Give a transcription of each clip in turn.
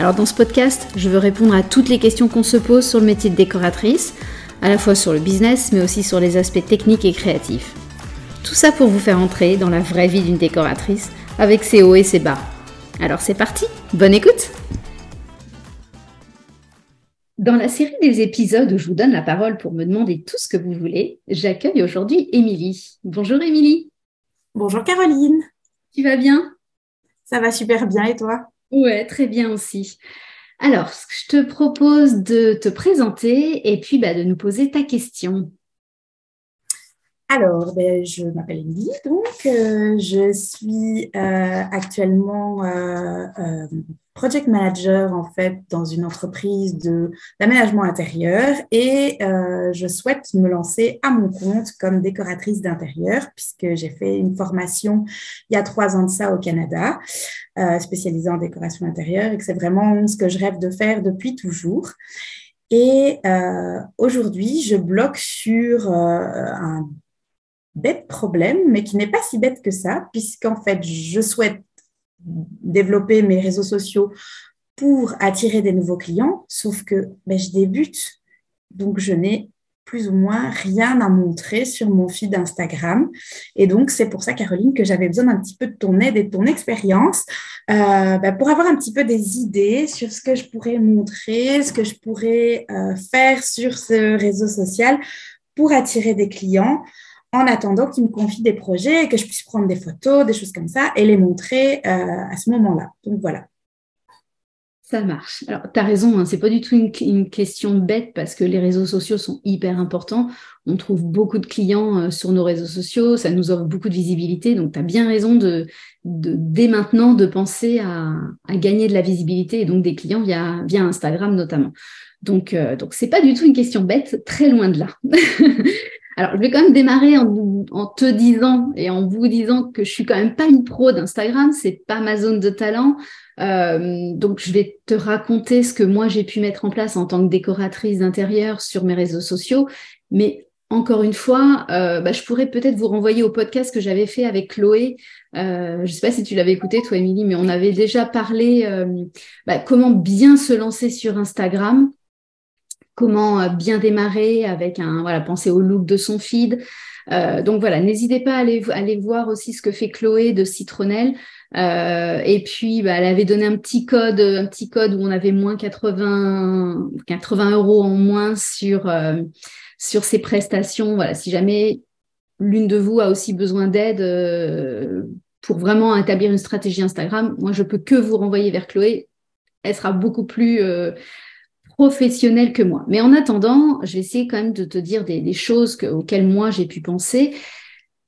Alors dans ce podcast, je veux répondre à toutes les questions qu'on se pose sur le métier de décoratrice, à la fois sur le business mais aussi sur les aspects techniques et créatifs. Tout ça pour vous faire entrer dans la vraie vie d'une décoratrice avec ses hauts et ses bas. Alors c'est parti, bonne écoute Dans la série des épisodes où je vous donne la parole pour me demander tout ce que vous voulez, j'accueille aujourd'hui Émilie. Bonjour Émilie. Bonjour Caroline. Tu vas bien? Ça va super bien et toi? Ouais, très bien aussi. Alors, je te propose de te présenter et puis bah, de nous poser ta question. Alors, ben, je m'appelle Émilie, donc euh, je suis euh, actuellement euh, project manager en fait dans une entreprise de d'aménagement intérieur et je souhaite me lancer à mon compte comme décoratrice d'intérieur puisque j'ai fait une formation il y a trois ans de ça au Canada, spécialisée en décoration intérieure et que c'est vraiment ce que je rêve de faire depuis toujours. Et aujourd'hui, je bloque sur un bête problème, mais qui n'est pas si bête que ça, puisqu'en fait, je souhaite développer mes réseaux sociaux pour attirer des nouveaux clients, sauf que ben, je débute, donc je n'ai plus ou moins rien à montrer sur mon feed Instagram. Et donc, c'est pour ça, Caroline, que j'avais besoin d'un petit peu de ton aide et de ton expérience euh, ben, pour avoir un petit peu des idées sur ce que je pourrais montrer, ce que je pourrais euh, faire sur ce réseau social pour attirer des clients en attendant qu'ils me confient des projets et que je puisse prendre des photos, des choses comme ça et les montrer euh, à ce moment-là. Donc voilà. Ça marche. Alors, tu as raison, hein, c'est pas du tout une, question bête parce que les réseaux sociaux sont hyper importants. On trouve beaucoup de clients euh, sur nos réseaux sociaux, ça nous offre beaucoup de visibilité. Donc, tu as bien raison de, dès maintenant de penser à, gagner de la visibilité et donc des clients via, via Instagram notamment. Donc, euh, donc c'est pas du tout une question bête, très loin de là. Alors, je vais quand même démarrer en, te disant et en vous disant que je suis quand même pas une pro d'Instagram, c'est pas ma zone de talent. Euh, donc, je vais te raconter ce que moi j'ai pu mettre en place en tant que décoratrice d'intérieur sur mes réseaux sociaux. Mais encore une fois, euh, bah, je pourrais peut-être vous renvoyer au podcast que j'avais fait avec Chloé. Euh, je ne sais pas si tu l'avais écouté, toi, Émilie, mais on avait déjà parlé bah, comment bien se lancer sur Instagram comment euh, bien démarrer avec un voilà penser au look de son feed. Euh, donc voilà, n'hésitez pas à aller, voir aussi ce que fait Chloé de Citronnelle. Euh, et puis, bah, elle avait donné un petit code, un petit code où on avait moins 80, 80 euros en moins sur sur ses prestations. Voilà, si jamais l'une de vous a aussi besoin d'aide pour vraiment établir une stratégie Instagram, moi je peux que vous renvoyer vers Chloé. Elle sera beaucoup plus professionnel que moi. Mais en attendant, je vais essayer quand même de te dire des, choses auxquelles moi j'ai pu penser.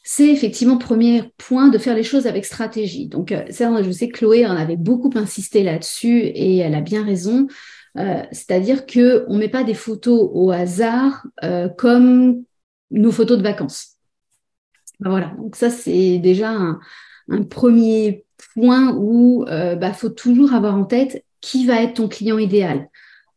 C'est effectivement, premier point, de faire les choses avec stratégie. Donc, euh, ça, je sais que Chloé en avait beaucoup insisté là-dessus et elle a bien raison. Euh, c'est-à-dire que on met pas des photos au hasard euh, comme nos photos de vacances. Ben voilà, donc ça c'est déjà un, premier point où il bah, faut toujours avoir en tête qui va être ton client idéal.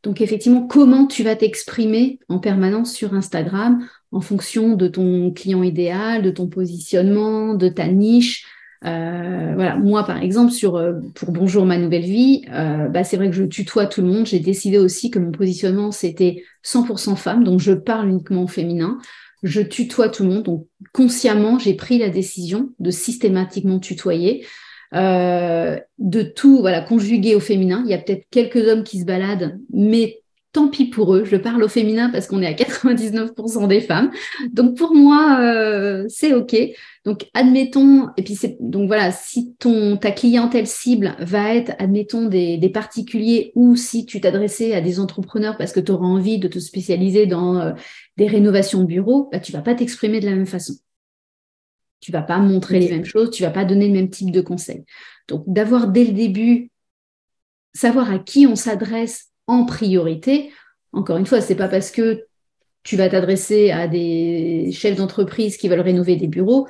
Donc effectivement, comment tu vas t'exprimer en permanence sur Instagram en fonction de ton client idéal, de ton positionnement, de ta niche? Euh, voilà, moi par exemple sur euh, pour Bonjour ma nouvelle vie, euh, bah, c'est vrai que je tutoie tout le monde. J'ai décidé aussi que mon positionnement c'était 100% femme, donc je parle uniquement au féminin. Je tutoie tout le monde, donc consciemment j'ai pris la décision de systématiquement tutoyer. Euh, de tout voilà conjuguer au féminin. Il y a peut-être quelques hommes qui se baladent, mais tant pis pour eux. Je parle au féminin parce qu'on est à 99% des femmes. Donc pour moi, euh, c'est ok. Donc admettons, et puis donc voilà, si ton ta clientèle cible va être, admettons, des, des particuliers ou si tu t'adressais à des entrepreneurs parce que tu auras envie de te spécialiser dans euh, des rénovations de bureaux, bah, tu vas pas t'exprimer de la même façon. Tu vas pas montrer les mêmes choses, tu vas pas donner le même type de conseils. Donc, d'avoir dès le début savoir à qui on s'adresse en priorité. Encore une fois, c'est pas parce que tu vas t'adresser à des chefs d'entreprise qui veulent rénover des bureaux.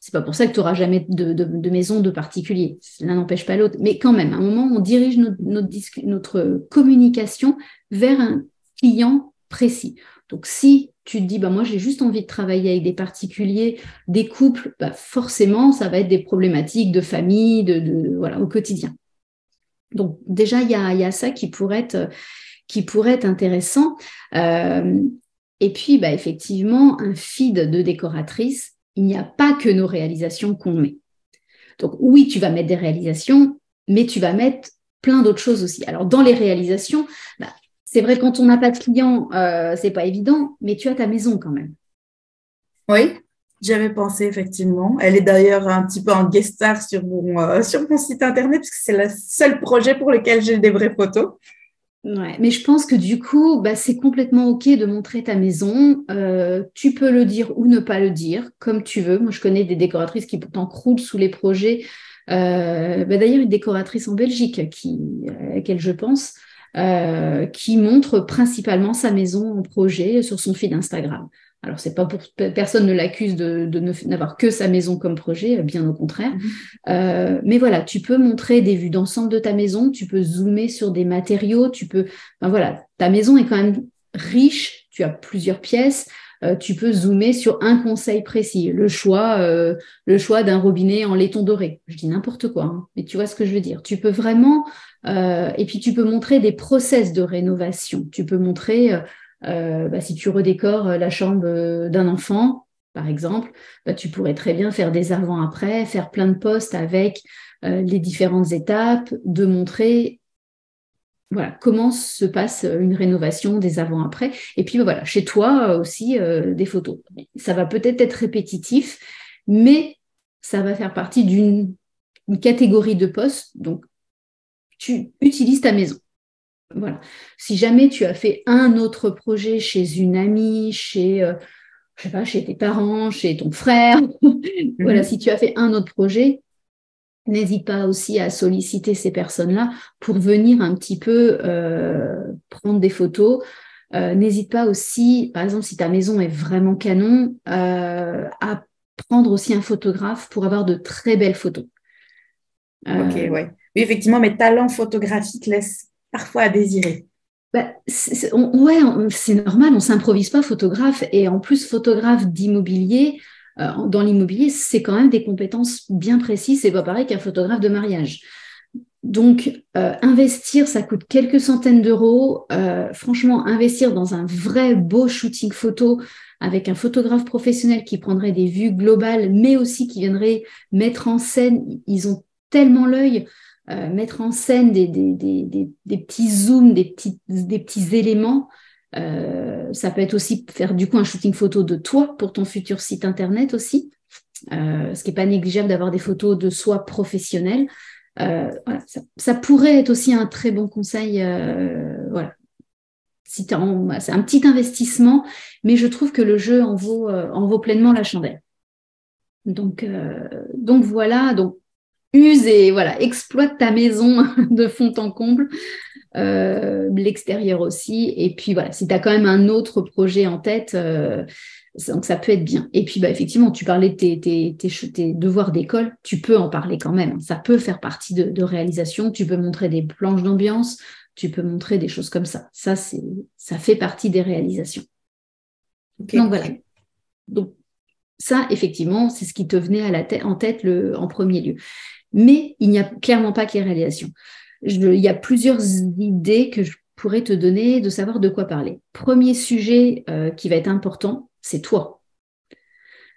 C'est pas pour ça que tu n'auras jamais de, maison de particulier. L'un n'empêche pas l'autre. Mais quand même, à un moment, on dirige notre, notre, communication vers un client précis. Donc, si tu te dis, bah, moi, j'ai juste envie de travailler avec des particuliers, des couples, bah, forcément, ça va être des problématiques de famille, de, voilà, au quotidien. Donc, déjà, il y a, ça qui pourrait être, qui pourrait être intéressant. Euh, et puis, bah, effectivement, un feed de décoratrice, il n'y a pas que nos réalisations qu'on met. Donc oui, tu vas mettre des réalisations, mais tu vas mettre plein d'autres choses aussi. Alors dans les réalisations, bah, c'est vrai quand on n'a pas de client, euh, c'est pas évident, mais tu as ta maison quand même. Oui, j'avais pensé effectivement. Elle est d'ailleurs un petit peu en guest star sur mon, euh, sur mon site internet parce que c'est le seul projet pour lequel j'ai des vraies photos. Ouais, mais je pense que du coup, bah, c'est complètement OK de montrer ta maison. Euh, tu peux le dire ou ne pas le dire, comme tu veux. Moi, je connais des décoratrices qui pourtant croulent sous les projets. Euh, bah, d'ailleurs, une décoratrice en Belgique qui, à laquelle je pense, euh, qui montre principalement sa maison en projet sur son feed Instagram. Alors, c'est pas pour personne ne l'accuse de, n'avoir que sa maison comme projet, bien au contraire. Mhm. Euh, mais voilà, tu peux montrer des vues d'ensemble de ta maison, tu peux zoomer sur des matériaux, tu peux. voilà, ta maison est quand même riche, tu as plusieurs pièces. Euh, tu peux zoomer sur un conseil précis, le choix, euh, le choix d'un robinet en laiton doré. Je dis n'importe quoi, hein, mais tu vois ce que je veux dire. Tu peux vraiment, et puis tu peux montrer des process de rénovation. Tu peux montrer euh, bah, si tu redécores euh, la chambre euh, d'un enfant, par exemple, bah, tu pourrais très bien faire des avant-après, faire plein de posts avec les différentes étapes, de montrer voilà, comment se passe une rénovation des avant-après. Et puis bah, voilà, chez toi aussi, des photos. Ça va peut-être être répétitif, mais ça va faire partie d'une catégorie de posts. Donc, tu utilises ta maison. Voilà. Si jamais tu as fait un autre projet chez une amie, chez, euh, je sais pas, chez tes parents, chez ton frère, voilà, mhm. si tu as fait un autre projet, n'hésite pas aussi à solliciter ces personnes-là pour venir un petit peu euh, prendre des photos. Euh, n'hésite pas aussi, par exemple, si ta maison est vraiment canon, à prendre aussi un photographe pour avoir de très belles photos. Ok, ouais. Oui, effectivement, mes talents photographiques laissent parfois à désirer bah, Ouais, c'est normal, on s'improvise pas photographe et en plus photographe d'immobilier. Euh, dans l'immobilier, c'est quand même des compétences bien précises. C'est pas pareil qu'un photographe de mariage. Donc, euh, investir, ça coûte quelques centaines d'euros. Euh, franchement, investir dans un vrai beau shooting photo avec un photographe professionnel qui prendrait des vues globales, mais aussi qui viendrait mettre en scène, ils ont tellement l'œil. Mettre en scène des, petits zooms, des petits éléments. Euh, ça peut être aussi faire du coup un shooting photo de toi pour ton futur site internet aussi, euh, ce qui n'est pas négligeable d'avoir des photos de soi professionnelles. ça, pourrait être aussi un très bon conseil. voilà. C'est un petit investissement, mais je trouve que le jeu en vaut, en vaut pleinement la chandelle. Donc, donc voilà, donc use et voilà, exploite ta maison de fond en comble, euh, l'extérieur aussi. Et puis voilà, si tu as quand même un autre projet en tête, euh, donc ça peut être bien. Et puis bah, effectivement, tu parlais de tes, devoirs d'école, tu peux en parler quand même. Ça peut faire partie de, réalisation. Tu peux montrer des planches d'ambiance, tu peux montrer des choses comme ça. Ça, c'est, ça fait partie des réalisations. Donc voilà. Donc ça, effectivement, c'est ce qui te venait à la tête, en tête le, en premier lieu mais il n'y a clairement pas que les réalisations. Il y a plusieurs idées que je pourrais te donner de savoir de quoi parler. Premier sujet euh, qui va être important, c'est toi.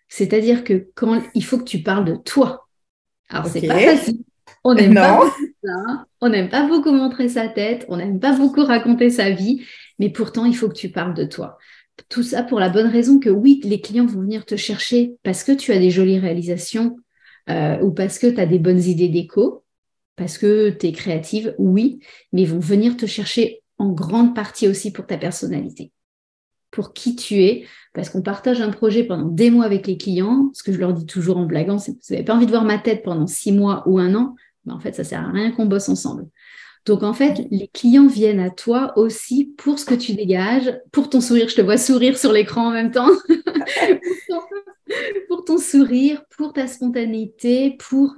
C'est-à-dire que quand il faut que tu parles de toi. Alors c'est pas facile. On n'aime pas ça. On n'aime pas beaucoup montrer sa tête. On n'aime pas beaucoup raconter sa vie. Mais pourtant, il faut que tu parles de toi. Tout ça pour la bonne raison que oui, les clients vont venir te chercher parce que tu as des jolies réalisations, euh, ou parce que tu as des bonnes idées d'écho, parce que tu es créative, oui, mais ils vont venir te chercher en grande partie aussi pour ta personnalité, pour qui tu es, parce qu'on partage un projet pendant des mois avec les clients, ce que je leur dis toujours en blaguant, c'est vous n'avez pas envie de voir ma tête pendant six mois ou un an, mais en fait, ça sert à rien qu'on bosse ensemble. Donc en fait, les clients viennent à toi aussi pour ce que tu dégages, pour ton sourire. Je te vois sourire sur l'écran en même temps. pour ton sourire, pour ta spontanéité, pour,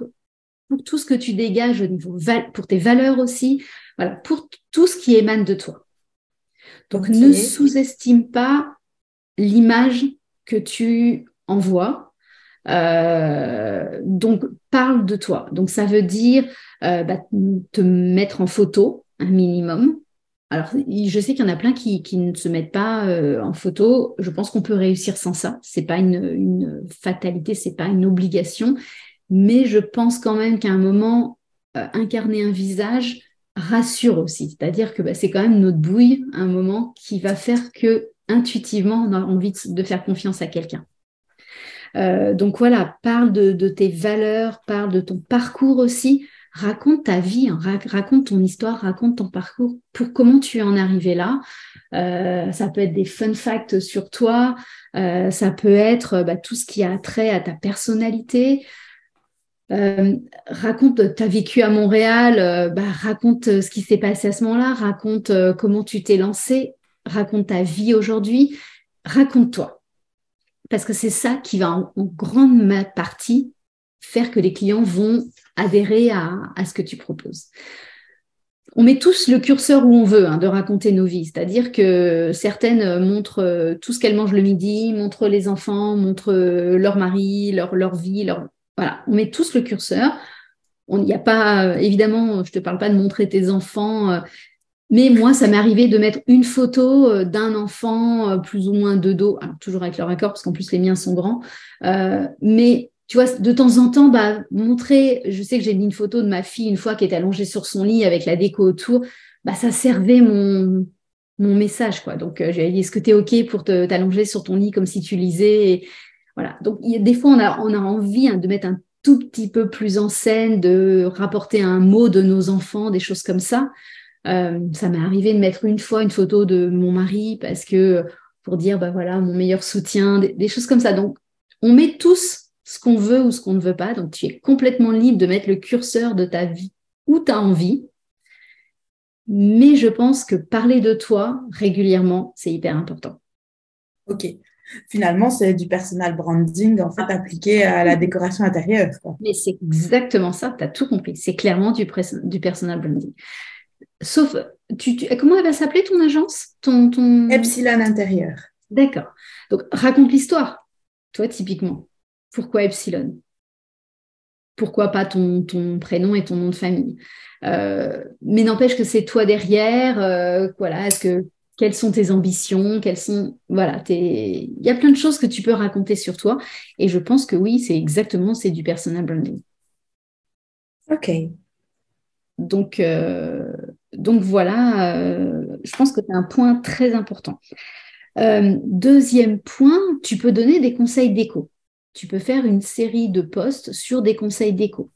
pour tout ce que tu dégages au niveau, pour tes valeurs aussi. Voilà, pour tout ce qui émane de toi. Donc ne sous-estime pas l'image que tu envoies. Euh, donc parle de toi. Donc ça veut dire euh, bah, te mettre en photo un minimum. Alors je sais qu'il y en a plein qui, ne se mettent pas euh, en photo. Je pense qu'on peut réussir sans ça. C'est pas une, une fatalité, c'est pas une obligation. Mais je pense quand même qu'à un moment, incarner un visage, rassure aussi. C'est-à-dire que bah, c'est quand même notre bouille, un moment qui va faire que intuitivement, on a envie de faire confiance à quelqu'un. Euh, donc voilà, parle de, tes valeurs, parle de ton parcours aussi, raconte ta vie, hein, raconte ton histoire, raconte ton parcours, pour comment tu es en arrivé là. Euh, ça peut être des fun facts sur toi, euh, ça peut être bah, tout ce qui a trait à ta personnalité, euh, raconte, tu as vécu à Montréal, euh, bah, raconte euh, ce qui s'est passé à ce moment-là, raconte comment tu t'es lancé, raconte ta vie aujourd'hui, raconte-toi. Parce que c'est ça qui va en, grande partie faire que les clients vont adhérer à, ce que tu proposes. On met tous le curseur où on veut hein, de raconter nos vies, c'est-à-dire que certaines montrent tout ce qu'elles mangent le midi, montrent les enfants, montrent leur mari, leur, leur vie, leur, voilà, on met tous le curseur. Il n'y a pas, euh, évidemment, je ne te parle pas de montrer tes enfants, euh, mais moi, ça m'est arrivé de mettre une photo euh, d'un enfant plus ou moins de dos, toujours avec leur accord, parce qu'en plus les miens sont grands. mais tu vois, de temps en temps, bah, montrer, je sais que j'ai mis une photo de ma fille une fois qui était allongée sur son lit avec la déco autour, bah, ça servait mon, mon message. quoi. Donc, j'ai dit, est-ce que tu es OK pour t'allonger sur ton lit comme si tu lisais voilà. Donc, il y a, des fois, on a, envie hein, de mettre un tout petit peu plus en scène, de rapporter un mot de nos enfants, des choses comme ça. Euh, ça m'est arrivé de mettre une fois une photo de mon mari parce que pour dire, bah voilà, mon meilleur soutien, des, choses comme ça. Donc, on met tous ce qu'on veut ou ce qu'on ne veut pas. Donc, tu es complètement libre de mettre le curseur de ta vie où tu as envie. Mais je pense que parler de toi régulièrement, c'est hyper important. Ok finalement, c'est du personal branding en fait appliqué à la décoration intérieure. Mais c'est exactement ça, tu as tout compris. C'est clairement du, du personal branding. Sauf, tu, comment elle va s'appeler ton agence? Ton, ton... Epsilon Intérieur. D'accord. Donc, raconte l'histoire, toi, typiquement. Pourquoi Epsilon? Pourquoi pas ton, ton prénom et ton nom de famille? Euh, Mais n'empêche que c'est toi derrière. Euh, voilà, est-ce que quelles sont tes ambitions, quelles sont voilà, il y a plein de choses que tu peux raconter sur toi et je pense que oui, c'est exactement c'est du personal branding. Ok. Donc euh, donc voilà, euh, je pense que c'est un point très important. Euh, deuxième point, tu peux donner des conseils déco. Tu peux faire une série de posts sur des conseils déco.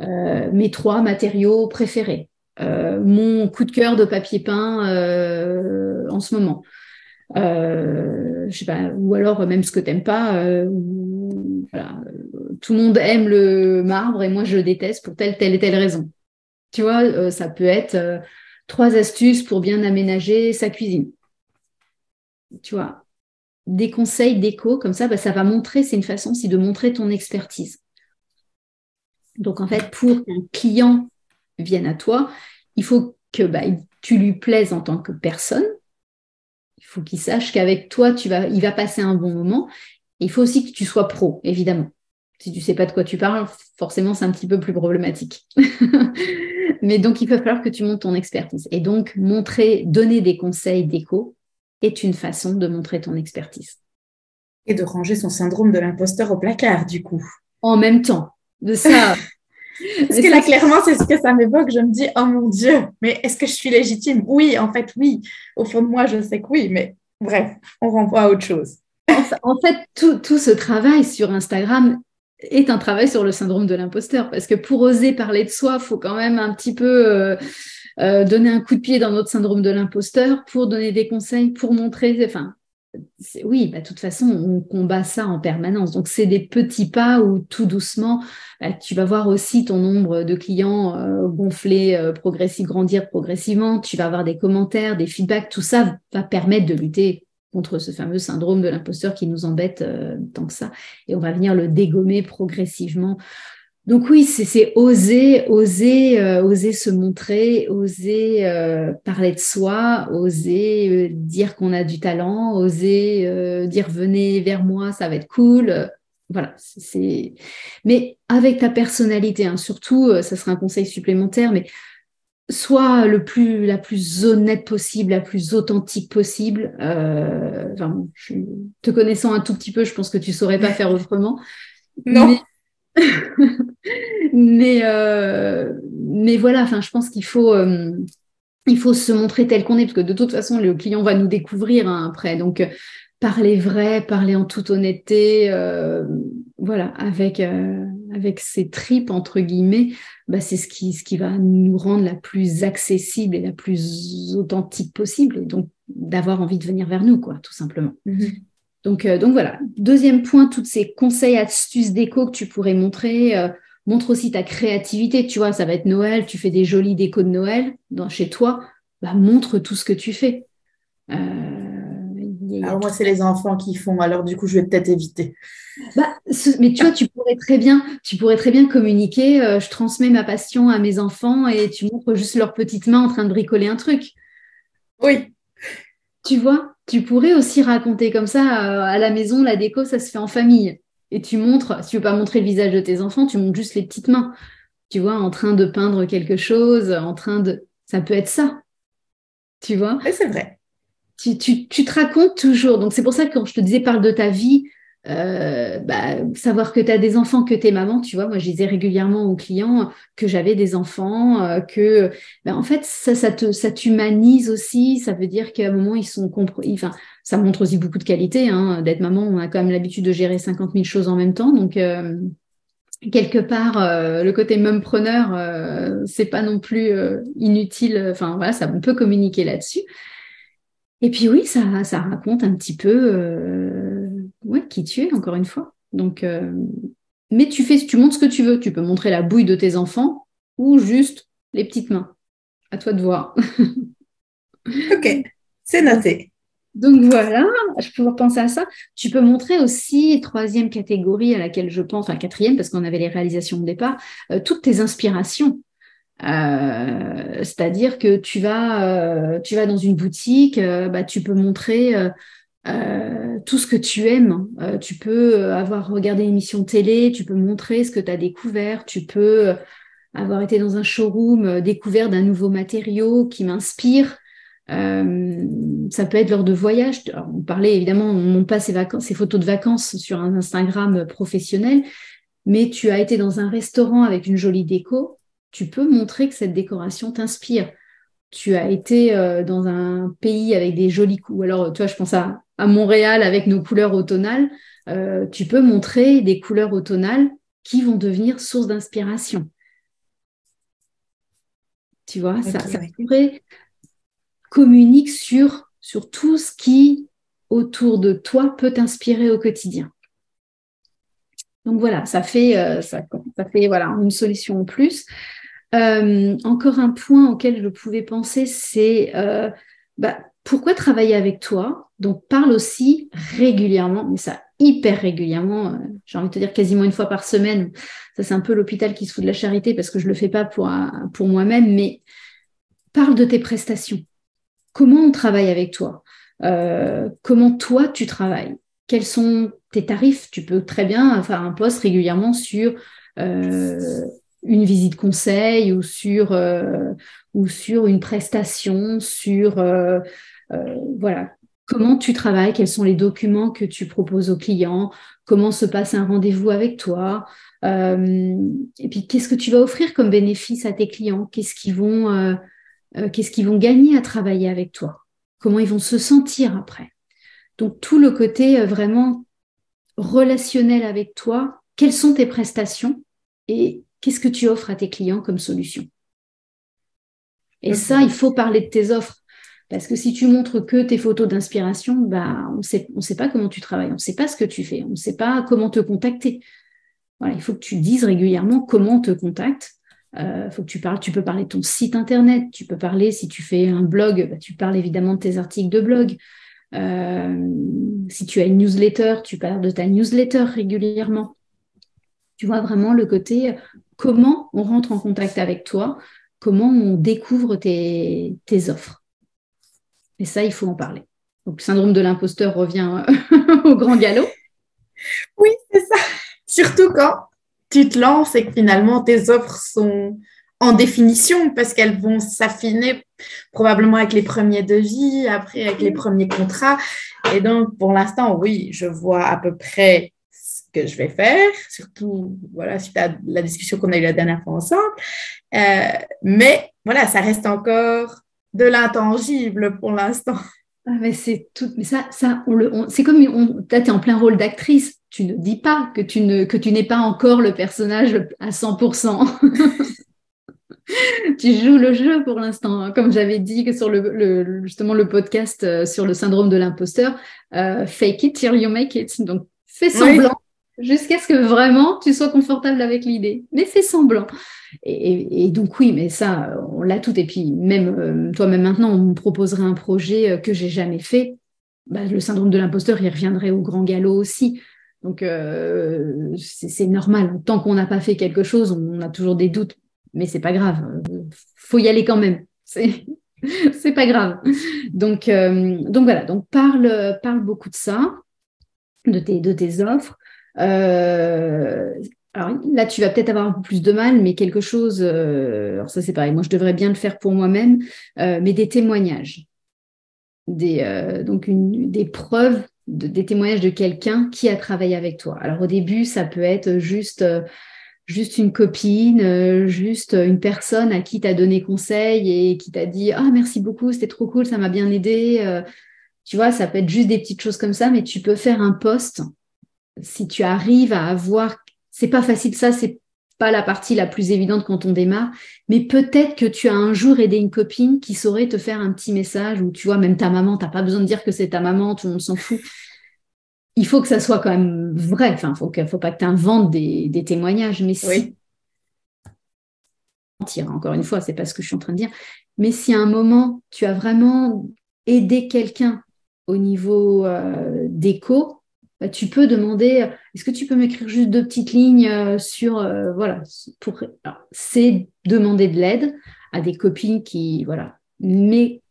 mes trois matériaux préférés. Euh, mon coup de cœur de papier peint euh, en ce moment. Euh, je sais pas, ou alors même ce que t'aimes pas. Tout le monde aime le marbre et moi je le déteste pour telle, telle et telle raison. Tu vois, ça peut être trois astuces pour bien aménager sa cuisine. Tu vois, des conseils déco comme ça, bah, ça va montrer, c'est une façon aussi de montrer ton expertise. Donc en fait, pour qu'un client vienne à toi, il faut que bah, tu lui plaises en tant que personne. Il faut qu'il sache qu'avec toi, tu vas, il va passer un bon moment. il faut aussi que tu sois pro, évidemment. Si tu ne sais pas de quoi tu parles, forcément, c'est un petit peu plus problématique. Mais donc, il va falloir que tu montes ton expertise. Et donc, montrer, donner des conseils d'éco est une façon de montrer ton expertise. Et de ranger son syndrome de l'imposteur au placard, du coup. En même temps. De ça, Parce que là, clairement, c'est ce que ça m'évoque. Je me dis, oh mon Dieu, mais est-ce que je suis légitime? Oui, en fait, oui. Au fond de moi, je sais que oui, mais bref, on renvoie à autre chose. en fait, tout, tout ce travail sur Instagram est un travail sur le syndrome de l'imposteur. Parce que pour oser parler de soi, il faut quand même un petit peu euh, euh, donner un coup de pied dans notre syndrome de l'imposteur pour donner des conseils, pour montrer. Enfin, oui, bah, de toute façon, on combat ça en permanence. Donc, c'est des petits pas où tout doucement, bah, tu vas voir aussi ton nombre de clients euh, gonfler, euh, grandir progressivement. Tu vas avoir des commentaires, des feedbacks. Tout ça va permettre de lutter contre ce fameux syndrome de l'imposteur qui nous embête euh, tant que ça. Et on va venir le dégommer progressivement donc oui, c'est oser, oser, euh, oser se montrer, oser euh, parler de soi, oser euh, dire qu'on a du talent, oser dire venez vers moi, ça va être cool. voilà, c'est. Mais avec ta personnalité, hein, surtout, ça serait un conseil supplémentaire, mais sois le plus, la plus honnête possible, la plus authentique possible. Enfin, te connaissant un tout petit peu, je pense que tu saurais pas faire autrement. Non. mais, euh, mais voilà, je pense qu'il faut, euh, faut se montrer tel qu'on est, parce que de toute façon, le client va nous découvrir hein, après. Donc, euh, parler vrai, parler en toute honnêteté, voilà, avec, avec ses tripes, entre guillemets, bah, c'est ce qui, va nous rendre la plus accessible et la plus authentique possible, donc d'avoir envie de venir vers nous, quoi, tout simplement. Mm-hmm. Donc, euh, donc voilà. Deuxième point, tous ces conseils, astuces déco que tu pourrais montrer. Euh, montre aussi ta créativité. Tu vois, ça va être Noël, tu fais des jolies décos de Noël dans, chez toi. Bah, montre tout ce que tu fais. Euh, alors moi, c'est les enfants qui font. Alors du coup, je vais peut-être éviter. Bah, mais tu vois, tu pourrais très bien, tu pourrais très bien communiquer. je transmets ma passion à mes enfants et tu montres juste leurs petites mains en train de bricoler un truc. Oui. Tu vois? Tu pourrais aussi raconter comme ça euh, à la maison, la déco, ça se fait en famille. Et tu montres, si tu veux pas montrer le visage de tes enfants, tu montres juste les petites mains. Tu vois, en train de peindre quelque chose, en train de. Ça peut être ça. Tu vois? Oui, c'est vrai. Tu, tu, tu, te racontes toujours. Donc, c'est pour ça que quand je te disais parle de ta vie, euh, bah, savoir que tu as des enfants, que tu es maman, tu vois, moi je disais régulièrement aux clients que j'avais des enfants, euh, que bah, en fait ça, ça te ça t'humanise aussi, ça veut dire qu'à un moment ils sont compris, enfin ça montre aussi beaucoup de qualité, hein, d'être maman, on a quand même l'habitude de gérer 50 000 choses en même temps, donc euh, quelque part le côté mumpreneur c'est pas non plus inutile, enfin voilà, ça on peut communiquer là-dessus. Et puis oui, ça, ça raconte un petit peu ouais, qui tu es, encore une fois. Donc, euh, mais tu fais, tu montres ce que tu veux. Tu peux montrer la bouille de tes enfants ou juste les petites mains. À toi de voir. ok, c'est noté. Donc voilà, je peux penser à ça. Tu peux montrer aussi, troisième catégorie à laquelle je pense, enfin quatrième, parce qu'on avait les réalisations au départ, euh, toutes tes inspirations. Euh, c'est-à-dire que tu vas, tu vas dans une boutique, bah, tu peux montrer euh, tout ce que tu aimes. Euh, tu peux euh, avoir regardé une émission télé, tu peux montrer ce que tu as découvert, tu peux avoir été dans un showroom, découvert d'un nouveau matériau qui m'inspire. ça peut être lors de voyages. on parlait évidemment, on monte pas ses, photos de vacances sur un Instagram professionnel, mais tu as été dans un restaurant avec une jolie déco. Tu peux montrer que cette décoration t'inspire tu as été dans un pays avec des jolis coups. Alors, tu vois, je pense à, à Montréal avec nos couleurs automnales, euh, tu peux montrer des couleurs automnales qui vont devenir source d'inspiration. Tu vois, ça, pourrait communique sur, sur tout ce qui autour de toi peut t'inspirer au quotidien. Donc voilà, ça fait, euh, ça, fait voilà, une solution en plus. Euh, encore un point auquel je pouvais penser, c'est bah, pourquoi travailler avec toi? Donc, parle aussi régulièrement, mais ça hyper régulièrement, euh, j'ai envie de te dire quasiment une fois par semaine. Ça, c'est un peu l'hôpital qui se fout de la charité parce que je ne le fais pas pour, euh, pour moi-même, mais parle de tes prestations. Comment on travaille avec toi? Euh, Comment toi, tu travailles? Quels sont tes tarifs? Tu peux très bien faire un poste régulièrement sur une visite conseil ou sur, ou sur une prestation, sur euh, voilà, comment tu travailles, quels sont les documents que tu proposes aux clients, comment se passe un rendez-vous avec toi, euh, et puis qu'est-ce que tu vas offrir comme bénéfice à tes clients, qu'est-ce qu'ils vont, euh, qu'est-ce qu'ils vont gagner à travailler avec toi, comment ils vont se sentir après? Donc tout le côté vraiment relationnel avec toi, quelles sont tes prestations? Et qu'est-ce que tu offres à tes clients comme solution? Et ça, il faut parler de tes offres Parce que si tu montres que tes photos d'inspiration, bah, on sait, ne sait pas comment tu travailles, on ne sait pas ce que tu fais, on ne sait pas comment te contacter. Voilà, il faut que tu dises régulièrement comment on te contacte. Euh, faut que tu parles, tu peux parler de ton site internet, tu peux parler, si tu fais un blog, bah, tu parles évidemment de tes articles de blog. Euh, si tu as une newsletter, tu parles de ta newsletter régulièrement. Tu vois vraiment le côté comment on rentre en contact avec toi, comment on découvre tes offres. Et ça, il faut en parler. Donc, le syndrome de l'imposteur revient euh, au grand galop. Oui, c'est ça. Surtout quand tu te lances et que finalement tes offres sont en définition parce qu'elles vont s'affiner probablement avec les premiers devis, après avec les premiers contrats. Et donc, pour l'instant, oui, je vois à peu près que je vais faire, surtout voilà, suite à la discussion qu'on a eue la dernière fois ensemble. Euh, mais voilà, ça reste encore de l'intangible pour l'instant. Ah, mais c'est tout, mais ça, ça, on le, c'est comme, on, tu es en plein rôle d'actrice. Tu ne dis pas que tu ne, que tu n'es pas encore le personnage à 100%. tu joues le jeu pour l'instant. Hein. Comme j'avais dit que sur le, justement le podcast euh, sur le syndrome de l'imposteur, euh, fake it till you make it. Donc, fais semblant jusqu'à ce que vraiment tu sois confortable avec l'idée. Mais fais semblant. Et, donc oui, mais ça, on l'a tout. Et puis même euh, toi-même maintenant, on me proposerait un projet euh, que j'ai jamais fait. Bah, le syndrome de l'imposteur, il reviendrait au grand galop aussi. Donc euh, c'est normal. Tant qu'on n'a pas fait quelque chose, on a toujours des doutes, mais c'est pas grave. Faut y aller quand même. C'est pas grave. Donc donc voilà. Donc parle parle beaucoup de ça, de de tes offres. Euh, alors là, tu vas peut-être avoir un peu plus de mal, mais quelque chose, euh, alors ça c'est pareil, moi je devrais bien le faire pour moi-même, euh, mais des témoignages, des, donc des preuves, des témoignages de quelqu'un qui a travaillé avec toi. Alors au début, ça peut être juste, juste une copine, juste une personne à qui tu as donné conseil et qui t'a dit Ah, merci beaucoup, c'était trop cool, ça m'a bien aidé. tu vois, ça peut être juste des petites choses comme ça, mais tu peux faire un post si tu arrives à avoir c'est pas facile, ça, c'est pas la partie la plus évidente quand on démarre, mais peut-être que tu as un jour aidé une copine qui saurait te faire un petit message ou tu vois, même ta maman, t'as pas besoin de dire que c'est ta maman, tout le monde s'en fout. Il faut que ça soit quand même vrai. Enfin, faut faut pas que tu inventes des, témoignages, mais si. Encore une fois, c'est pas ce que je suis en train de dire. Mais si à un moment, tu as vraiment aidé quelqu'un au niveau euh, d'écho, tu peux demander est-ce que tu peux m'écrire juste deux petites lignes euh, sur euh, voilà pour c'est demander de l'aide à des copines qui voilà mais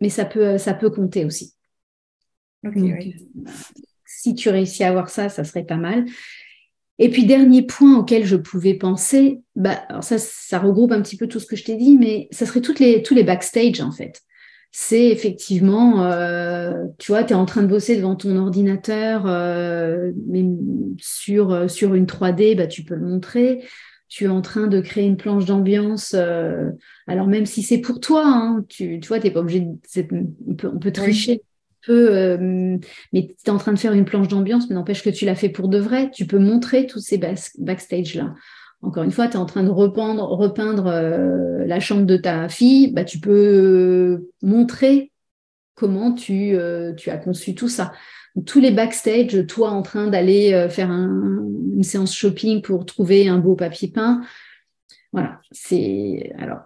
mais ça peut ça peut compter aussi. Si tu réussis à avoir ça ça serait pas mal. Et puis dernier point auquel je pouvais penser bah alors ça ça regroupe un petit peu tout ce que je t'ai dit mais ça serait toutes les tous les backstage en fait c'est effectivement, euh, tu vois, tu es en train de bosser devant ton ordinateur, euh, mais sur, euh, sur une 3D, bah, tu peux le montrer. Tu es en train de créer une planche d'ambiance. alors même si c'est pour toi, hein, tu, tu vois, tu n'es pas obligé de... On peut, on peut tricher. Peu, mais tu es en train de faire une planche d'ambiance, mais n'empêche que tu l'as fait pour de vrai. Tu peux montrer tous ces backstage-là encore une fois, tu es en train de repeindre, repeindre euh, la chambre de ta fille, bah, tu peux euh, montrer comment tu, euh, tu, as conçu tout ça. tous les backstage, toi en train d'aller faire une séance shopping pour trouver un beau papier peint. Voilà, c'est alors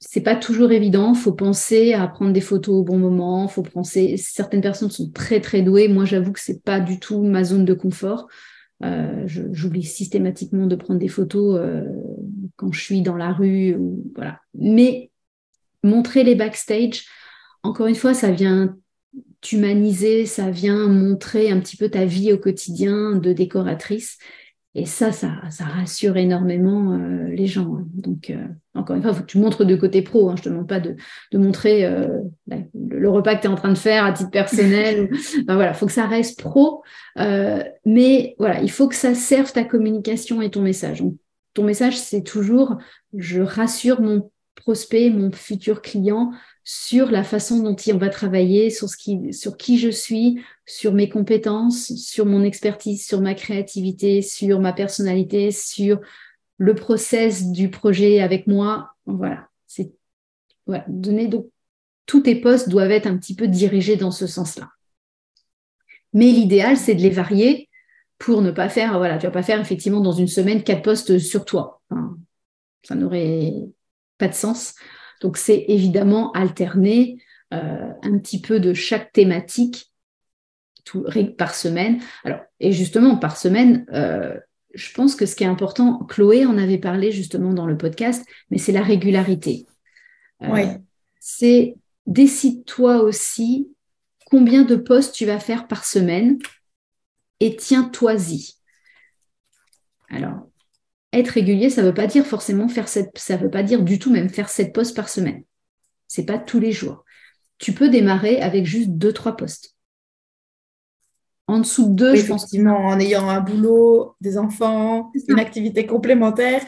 c'est pas toujours évident. Faut penser à prendre des photos au bon moment. Faut penser. Certaines personnes sont très très douées. Moi, j'avoue que c'est pas du tout ma zone de confort. Euh, j'oublie systématiquement de prendre des photos euh, quand je suis dans la rue. Ou. Mais montrer les backstage, encore une fois, ça vient t'humaniser, ça vient montrer un petit peu ta vie au quotidien de décoratrice. Et ça, ça, rassure énormément euh, les gens. Hein. Donc, euh, encore une fois, il faut que tu montres de côté pro. Hein. Je ne te demande pas de, montrer euh, le, repas que tu es en train de faire à titre personnel. voilà, il faut que ça reste pro. mais voilà, il faut que ça serve ta communication et ton message. ton message, c'est toujours, je rassure mon prospect, mon futur client sur la façon dont on va travailler, sur, ce qui, je suis, sur mes compétences, sur mon expertise, sur ma créativité, sur ma personnalité, sur le process du projet avec moi. Voilà, c'est donc tous tes posts doivent être un petit peu dirigés dans ce sens-là. Mais l'idéal, c'est de les varier pour ne pas faire, voilà, tu vas pas faire effectivement dans une semaine quatre posts sur toi. ça n'aurait pas de sens. Donc c'est évidemment alterner euh, un petit peu de chaque thématique tout, par semaine. Alors, et justement, par semaine, euh, je pense que ce qui est important, Chloé en avait parlé justement dans le podcast, mais c'est la régularité. Euh, c'est décide-toi aussi combien de postes tu vas faire par semaine et tiens-toi-y. Alors, être régulier, ça ne veut pas dire forcément faire cette, ça veut pas dire du tout même faire sept postes par semaine. C'est pas tous les jours. Tu peux démarrer avec juste deux, trois postes. En dessous de deux, je pense. en ayant un boulot, des enfants, une activité complémentaire,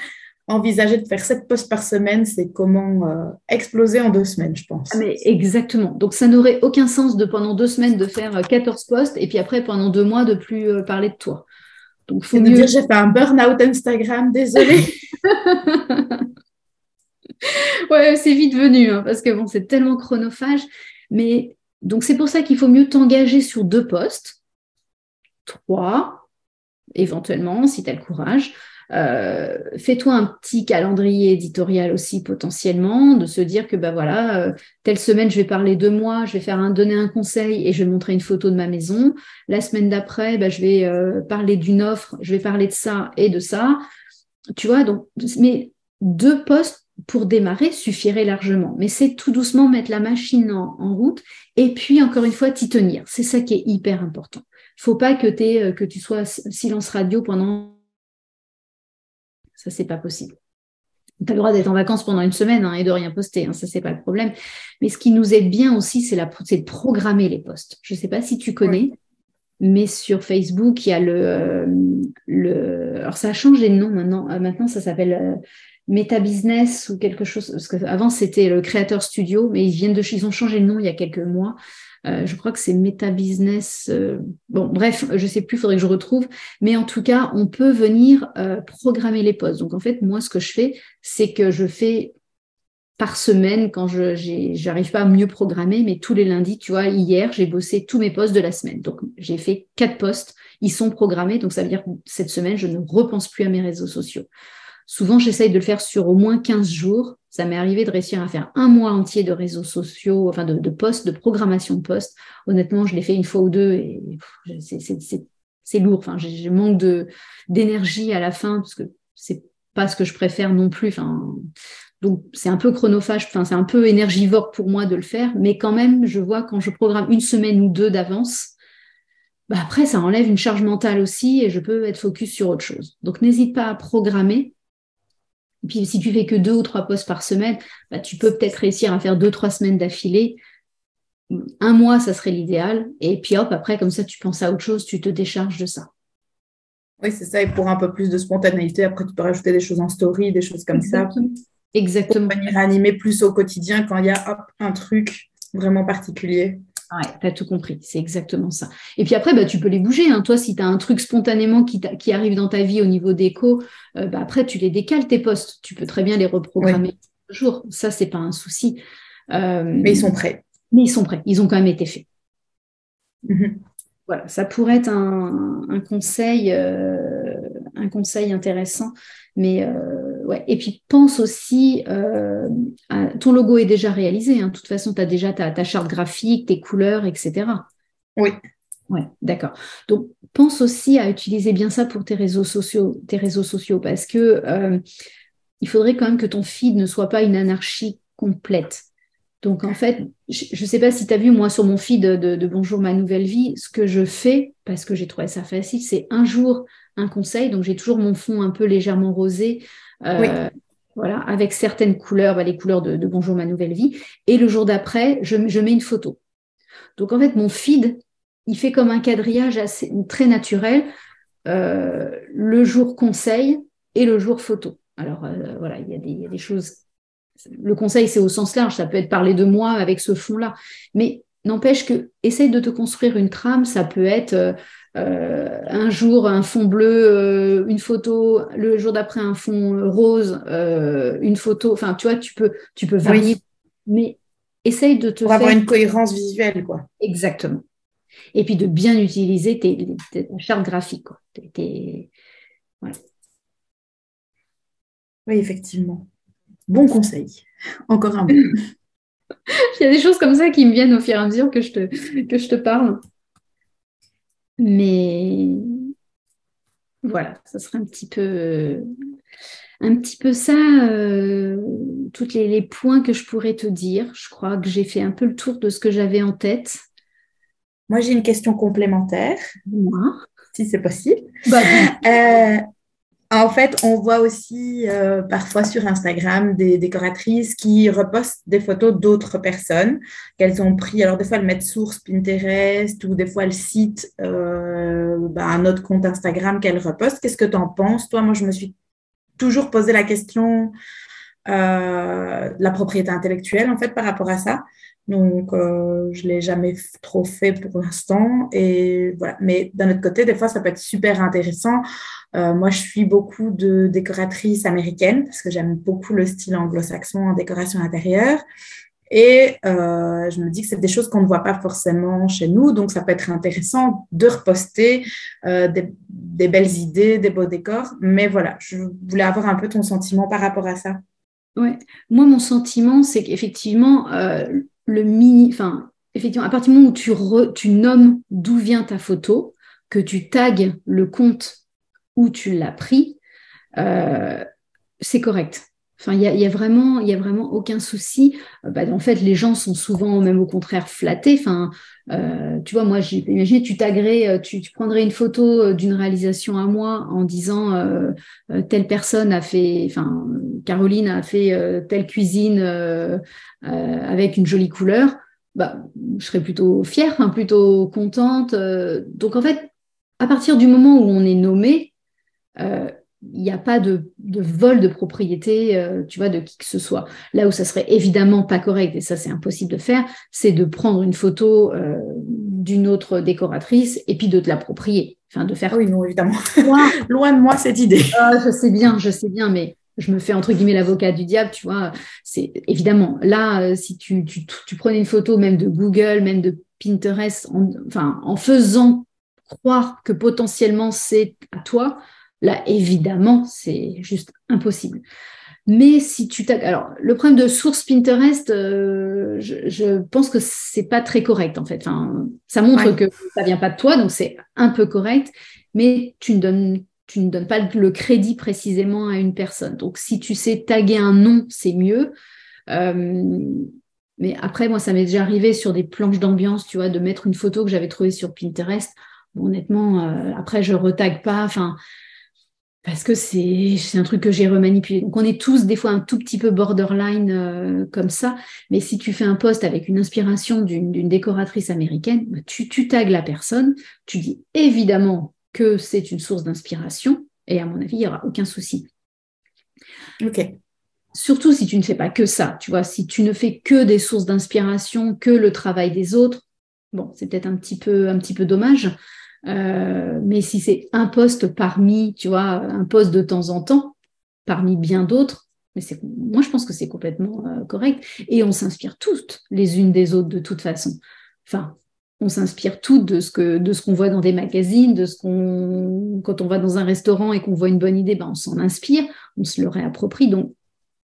envisager de faire sept postes par semaine, c'est comment euh, exploser en deux semaines, je pense. Ah, mais exactement. Donc, ça n'aurait aucun sens de pendant deux semaines de faire 14 euh, postes et puis après, pendant deux mois, de plus euh, parler de toi. Donc, faut mieux... dire j'ai fait un burn-out Instagram, désolé. ouais, c'est vite venu hein, parce que bon, c'est tellement chronophage. Mais donc, c'est pour ça qu'il faut mieux t'engager sur deux postes, trois, éventuellement, si tu as le courage. Euh, fais-toi un petit calendrier éditorial aussi potentiellement, de se dire que bah voilà, euh, telle semaine je vais parler de moi, je vais faire un donner un conseil et je vais montrer une photo de ma maison. La semaine d'après, bah, je vais euh, parler d'une offre, je vais parler de ça et de ça. Tu vois, donc mais deux postes pour démarrer suffirait largement. Mais c'est tout doucement mettre la machine en, route et puis encore une fois t'y tenir. C'est ça qui est hyper important. Faut pas que, aies, que tu sois silence radio pendant ça, c'est pas possible. Tu as le droit d'être en vacances pendant une semaine hein, et de rien poster, hein, ça, c'est pas le problème. Mais ce qui nous aide bien aussi, c'est de programmer les posts. Je ne sais pas si tu connais, mais sur Facebook, il y a le, euh, le. Alors, ça a changé de nom maintenant. Euh, maintenant, ça s'appelle. Euh, Meta Business ou quelque chose, parce qu'avant c'était le Creator Studio, mais ils viennent de, ils ont changé de nom il y a quelques mois. Euh, je crois que c'est Meta Business. Euh, bon, bref, je sais plus, il faudrait que je retrouve. Mais en tout cas, on peut venir euh, programmer les postes. Donc en fait, moi, ce que je fais, c'est que je fais par semaine quand je j'arrive pas à mieux programmer, mais tous les lundis, tu vois, hier, j'ai bossé tous mes postes de la semaine. Donc j'ai fait quatre postes, ils sont programmés. Donc ça veut dire que cette semaine, je ne repense plus à mes réseaux sociaux. Souvent, j'essaye de le faire sur au moins 15 jours. Ça m'est arrivé de réussir à faire un mois entier de réseaux sociaux, enfin de, de postes, de programmation de postes. Honnêtement, je l'ai fait une fois ou deux et c'est lourd. Enfin, je manque d'énergie à la fin parce que c'est pas ce que je préfère non plus. Enfin, donc c'est un peu chronophage, enfin c'est un peu énergivore pour moi de le faire, mais quand même, je vois quand je programme une semaine ou deux d'avance, bah après ça enlève une charge mentale aussi et je peux être focus sur autre chose. Donc n'hésite pas à programmer puis si tu fais que deux ou trois postes par semaine, bah, tu peux peut-être réussir à faire deux, trois semaines d'affilée. Un mois, ça serait l'idéal. Et puis hop, après, comme ça, tu penses à autre chose, tu te décharges de ça. Oui, c'est ça. Et pour un peu plus de spontanéité, après, tu peux rajouter des choses en story, des choses comme ça. Exactement. Pour venir animer plus au quotidien quand il y a un truc vraiment particulier. Ouais, tu as tout compris, c'est exactement ça. Et puis après, bah, tu peux les bouger. Hein. Toi, si tu as un truc spontanément qui, qui, arrive dans ta vie au niveau d'écho, euh, bah, après, tu les décales, tes postes. Tu peux très bien les reprogrammer toujours. Ça, c'est pas un souci. Euh, mais ils sont prêts. Mais ils sont prêts. Ils ont quand même été faits. Mm-hmm. Voilà, ça pourrait être un, conseil, euh, un conseil intéressant. Mais ouais. Et puis pense aussi, ton logo est déjà réalisé. Hein. De toute façon, tu as déjà ta, ta, charte graphique, tes couleurs, etc. Oui. Ouais, d'accord. Donc pense aussi à utiliser bien ça pour tes réseaux sociaux, tes réseaux sociaux, parce que il faudrait quand même que ton feed ne soit pas une anarchie complète. Donc en fait, je ne sais pas si tu as vu moi sur mon feed de, Bonjour ma nouvelle vie, ce que je fais, parce que j'ai trouvé ça facile, c'est un jour un conseil. Donc j'ai toujours mon fond un peu légèrement rosé, euh, voilà, avec certaines couleurs, bah, les couleurs de, Bonjour ma nouvelle vie. Et le jour d'après, je, mets une photo. Donc en fait, mon feed, il fait comme un quadrillage assez, très naturel. Euh, le jour conseil et le jour photo. Alors euh, voilà, il y, y, a des choses le conseil, c'est au sens large, ça peut être parler de moi avec ce fond-là. Mais n'empêche que, essaye de te construire une trame, ça peut être euh, euh, un jour un fond bleu, euh, une photo, le jour d'après un fond rose, une photo. Enfin, tu vois, tu peux, tu peux varier. Mais essaye de te Pour avoir une cohérence visuelle, quoi. Exactement. Et puis de bien utiliser tes, chartes graphiques. Quoi. Voilà. Oui, effectivement. Bon conseil. Encore un bon. Il y a des choses comme ça qui me viennent au fur et à mesure que je te, que je te parle. Mais voilà, ça serait un petit peu, un petit peu ça, euh, tous les, les, points que je pourrais te dire. Je crois que j'ai fait un peu le tour de ce que j'avais en tête. Moi, j'ai une question complémentaire. Moi. Si c'est possible. Bah, euh, en fait, on voit aussi euh, parfois sur Instagram des décoratrices qui repostent des photos d'autres personnes qu'elles ont pris. Alors, des fois, elles mettent source Pinterest ou des fois, elles citent euh, bah, un autre compte Instagram qu'elles repostent. Qu'est-ce que tu en penses Toi, moi, je me suis toujours posé la question euh, de la propriété intellectuelle, en fait, par rapport à ça. Donc, euh, je ne l'ai jamais trop fait pour l'instant. Et voilà. Mais d'un autre côté, des fois, ça peut être super intéressant. Euh, moi, je suis beaucoup de décoratrices américaines parce que j'aime beaucoup le style anglo-saxon en décoration intérieure. Et euh, je me dis que c'est des choses qu'on ne voit pas forcément chez nous. Donc, ça peut être intéressant de reposter des, belles idées, des beaux décors. Mais voilà, je voulais avoir un peu ton sentiment par rapport à ça. Ouais. Moi, mon sentiment, c'est qu'effectivement, mini, enfin, effectivement, à partir du moment où tu, tu nommes d'où vient ta photo, que tu tagues le compte où tu l'as pris, euh, c'est correct. Enfin, il y a, vraiment, il y a vraiment aucun souci. Euh, bah, en fait, les gens sont souvent même au contraire flattés. Enfin, euh, tu vois, moi, j'ai tu taguerais, tu, tu, prendrais une photo d'une réalisation à moi en disant telle personne a fait, enfin, Caroline a fait telle cuisine avec une jolie couleur. Bah, je serais plutôt fière, hein, plutôt contente. donc, en fait, à partir du moment où on est nommé, il n'y a pas de, vol de propriété, euh, tu vois, de qui que ce soit. Là où ça serait évidemment pas correct, et ça c'est impossible de faire, c'est de prendre une photo euh, d'une autre décoratrice et puis de te l'approprier. Enfin, de faire. Oui, non, évidemment. Loin de moi cette idée. Ah, je sais bien, je sais bien, mais je me fais entre guillemets l'avocat du diable, tu vois. C'est évidemment là, euh, si tu, tu, prenais une photo même de Google, même de Pinterest, enfin, en faisant croire que potentiellement c'est à toi, Là, évidemment, c'est juste impossible. Mais si tu t'as... Alors, le problème de source Pinterest, euh, je, pense que c'est pas très correct, en fait. Enfin, ça montre que ça vient pas de toi, donc c'est un peu correct, mais tu ne donnes tu ne donnes pas le crédit précisément à une personne. Donc, si tu sais taguer un nom, c'est mieux. Euh, mais après, moi, ça m'est déjà arrivé sur des planches d'ambiance, tu vois, de mettre une photo que j'avais trouvée sur Pinterest. honnêtement, euh, après, je retague pas. Enfin, parce que c'est un truc que j'ai remanipulé. Donc on est tous des fois un tout petit peu borderline euh, comme ça, mais si tu fais un post avec une inspiration d'une décoratrice américaine, bah, tu, tu tagues la personne, tu dis évidemment que c'est une source d'inspiration, et à mon avis, il n'y aura aucun souci. Ok. Surtout si tu ne fais pas que ça, tu vois, si tu ne fais que des sources d'inspiration, que le travail des autres, bon, c'est peut-être un petit peu un petit peu dommage. Euh, mais si c'est un poste parmi, tu vois, un poste de temps en temps, parmi bien d'autres, mais c'est, moi je pense que c'est complètement euh, correct. Et on s'inspire toutes les unes des autres de toute façon. Enfin, on s'inspire toutes de ce que de ce qu'on voit dans des magazines, de ce qu'on quand on va dans un restaurant et qu'on voit une bonne idée, ben on s'en inspire, on se le réapproprie. Donc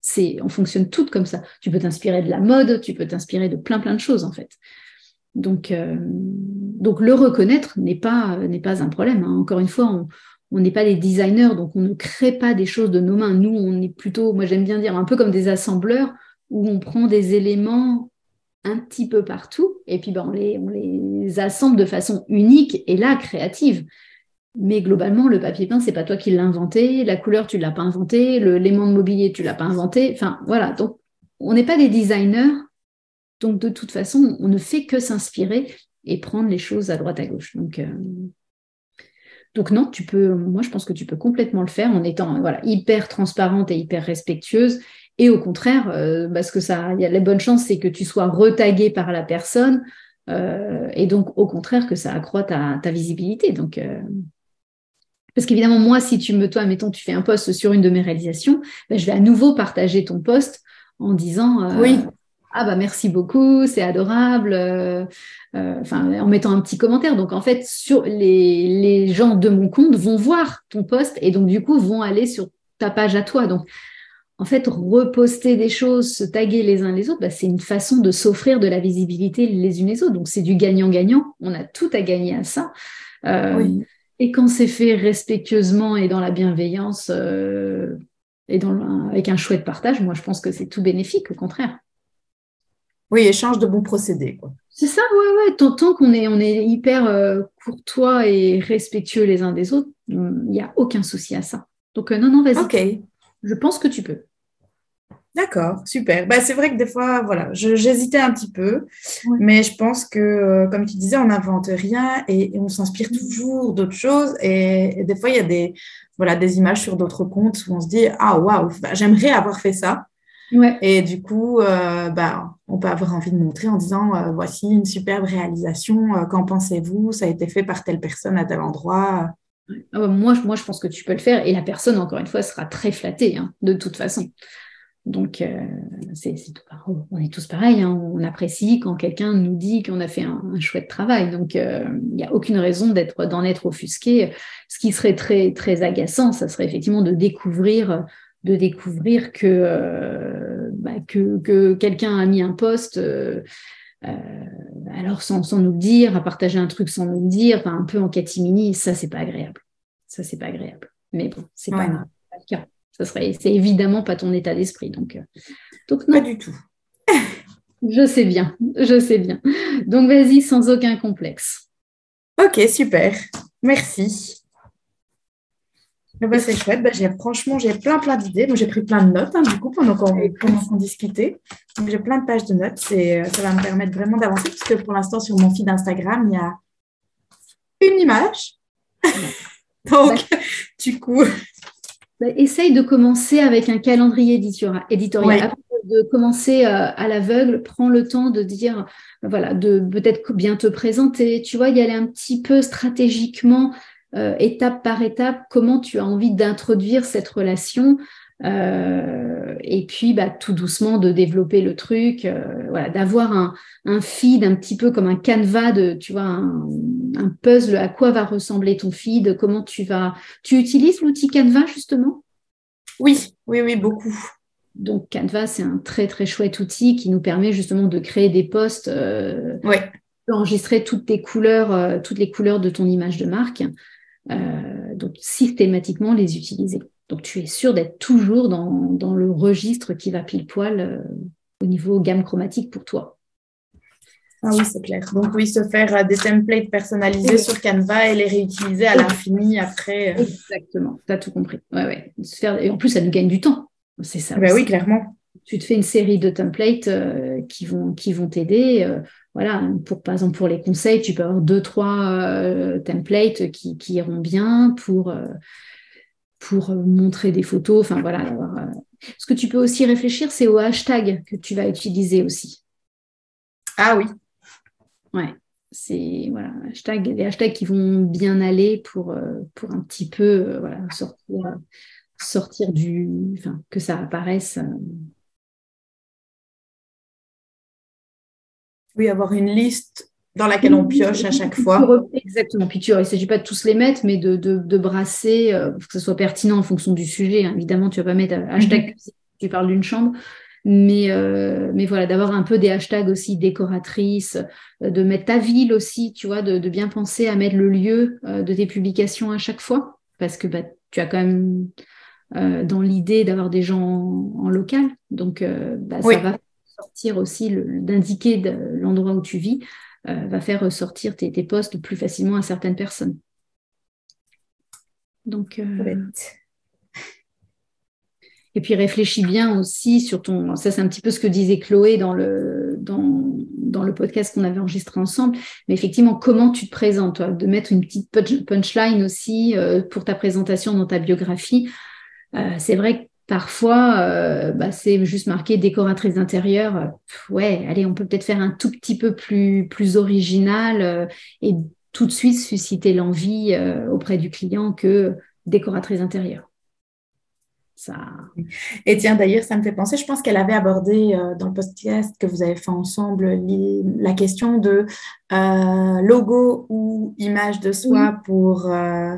c'est, on fonctionne toutes comme ça. Tu peux t'inspirer de la mode, tu peux t'inspirer de plein plein de choses en fait. Donc, euh, donc le reconnaître n'est pas, un problème. Hein. Encore une fois, on n'est pas des designers, donc on ne crée pas des choses de nos mains. Nous, on est plutôt, moi j'aime bien dire, un peu comme des assembleurs où on prend des éléments un petit peu partout et puis ben, on, les, assemble de façon unique et là créative. Mais globalement, le papier peint, c'est pas toi qui l'as inventé, la couleur, tu l'as pas inventé, l'élément de mobilier, tu l'as pas inventé. Enfin, voilà. Donc, on n'est pas des designers, donc, de toute façon, on ne fait que s'inspirer et prendre les choses à droite à gauche. Donc, euh, donc non, tu peux, moi, je pense que tu peux complètement le faire en étant voilà, hyper transparente et hyper respectueuse. Et au contraire, euh, parce que ça, y a la bonne chance, c'est que tu sois retagué par la personne. Euh, et donc, au contraire, que ça accroît ta, visibilité. Donc, parce qu'évidemment, moi, si tu me, toi, mettons, tu fais un post sur une de mes réalisations, ben, je vais à nouveau partager ton post en disant oui ah bah merci beaucoup, c'est adorable, euh, euh, en mettant un petit commentaire. Donc en fait, sur les, les gens de mon compte vont voir ton post et donc du coup vont aller sur ta page à toi. Donc en fait, reposter des choses, se taguer les uns les autres, bah, c'est une façon de s'offrir de la visibilité les unes les autres. Donc c'est du gagnant-gagnant. On a tout à gagner à ça. Euh, et quand c'est fait respectueusement et dans la bienveillance et dans, avec un chouette partage, moi je pense que c'est tout bénéfique, au contraire. Oui, échange de bons procédés. C'est ça, ouais, ouais. Tant, qu'on est, on est hyper euh, courtois et respectueux les uns des autres, il n'y a aucun souci à ça. Donc, euh, non, non, vas-y. Ok. Je pense que tu peux. D'accord, super. Bah, c'est vrai que des fois, voilà, j'hésitais un petit peu, mais je pense que, euh, comme tu disais, on n'invente rien et, on s'inspire toujours d'autres choses. Et, des fois, il y a des, voilà, des images sur d'autres comptes où on se dit, ah, waouh, bah, j'aimerais avoir fait ça. Et du coup, bah, on peut avoir envie de montrer en disant euh, voici une superbe réalisation, euh, qu'en pensez-vous? Ça a été fait par telle personne à tel endroit. Ah moi, moi, je pense que tu peux le faire et la personne, encore une fois, sera très flattée hein, de toute façon. Donc, c'est, on est tous pareils. Hein. on apprécie quand quelqu'un nous dit qu'on a fait un, chouette travail. Donc, il n'y a aucune raison d'être, d'en être offusqué. Ce qui serait très, très agaçant, ça serait effectivement de découvrir de découvrir que, euh, bah, que, que quelqu'un a mis un poste, euh, euh, alors sans, sans, nous le dire, a partagé un truc sans nous le dire, un peu en catimini, ça c'est pas agréable. Ça c'est pas agréable. Mais bon, c'est pas, le cas. Ça serait, c'est évidemment pas ton état d'esprit. Donc, donc non. Pas du tout. je sais bien, je sais bien. Donc vas-y sans aucun complexe. Ok, super. Merci. Bah, c'est chouette. Bah, franchement, j'ai plein, plein d'idées. Moi, j'ai pris plein de notes, hein, du coup, pendant qu'on discutait. Donc, j'ai plein de pages de notes. Et euh, ça va me permettre vraiment d'avancer, parce que pour l'instant, sur mon feed Instagram, il y a une image. Donc, du coup. Bah, essaye de commencer avec un calendrier éditorial. éditorial. de commencer euh, à l'aveugle, prends le temps de dire, voilà, de peut-être bien te présenter, tu vois, y aller un petit peu stratégiquement euh, étape par étape, comment tu as envie d'introduire cette relation. Euh, et puis, bah, tout doucement, de développer le truc, euh, voilà, d'avoir un, un, feed un petit peu comme un canevas de, tu vois, un, un, puzzle. À quoi va ressembler ton feed Comment tu vas Tu utilises l'outil Canva justement? Oui, oui, oui, beaucoup. Donc Canva, c'est un très très chouette outil qui nous permet justement de créer des posts. Euh, ouais. Enregistrer toutes tes couleurs, toutes les couleurs de ton image de marque. Euh, donc systématiquement les utiliser. Donc tu es sûr d'être toujours dans, le registre qui va pile poil euh, au niveau gamme chromatique pour toi. Ah oui, c'est clair. Donc oui, se faire euh, des templates personnalisés sur Canva et les réutiliser à l'infini après. Exactement, tu as tout compris. Ouais, ouais. Et en plus, ça nous gagne du temps. C'est ça. Ben oui, clairement. Tu te fais une série de templates qui vont qui vont t'aider voilà, pour, par exemple, pour les conseils, tu peux avoir deux, trois euh, templates qui, iront bien pour, euh, pour montrer des photos. Enfin, voilà. Euh, ce que tu peux aussi réfléchir, c'est au hashtag que tu vas utiliser aussi. Ah oui. Ouais. C'est voilà, hashtag, les hashtags qui vont bien aller pour, pour un petit peu voilà, sortir, sortir du. Enfin, que ça apparaisse Oui, avoir une liste dans laquelle on pioche à chaque fois. Exactement. Puis tu, il ne s'agit pas de tous les mettre, mais de, de, brasser, euh, que ce soit pertinent en fonction du sujet. Hein. Évidemment, tu ne vas pas mettre hashtag mhm. si tu parles d'une chambre. Mais, euh, mais voilà, d'avoir un peu des hashtags aussi décoratrices, euh, de mettre ta ville aussi, tu vois, de, bien penser à mettre le lieu de tes publications à chaque fois. Parce que bah, tu as quand même dans l'idée d'avoir des gens en, local. Donc, bah, ça va sortir aussi, d'indiquer l'endroit où tu vis, euh, va faire ressortir tes, tes postes plus facilement à certaines personnes. Donc, euh, et puis réfléchis bien aussi sur ton. Ça, c'est un petit peu ce que disait Chloé dans le, dans, dans le podcast qu'on avait enregistré ensemble. Mais effectivement, comment tu te présentes, toi, de mettre une petite punchline aussi euh, pour ta présentation dans ta biographie. c'est vrai que Parfois, euh, bah, c'est juste marqué décoratrice d'intérieur. Ouais, allez, on peut peut-être faire un tout petit peu plus, plus original euh, et tout de suite susciter l'envie euh, auprès du client que décoratrice d'intérieur. Ça... Et tiens, d'ailleurs, ça me fait penser, je pense qu'elle avait abordé euh, dans le podcast que vous avez fait ensemble la question de euh, logo ou image de soi pour, euh,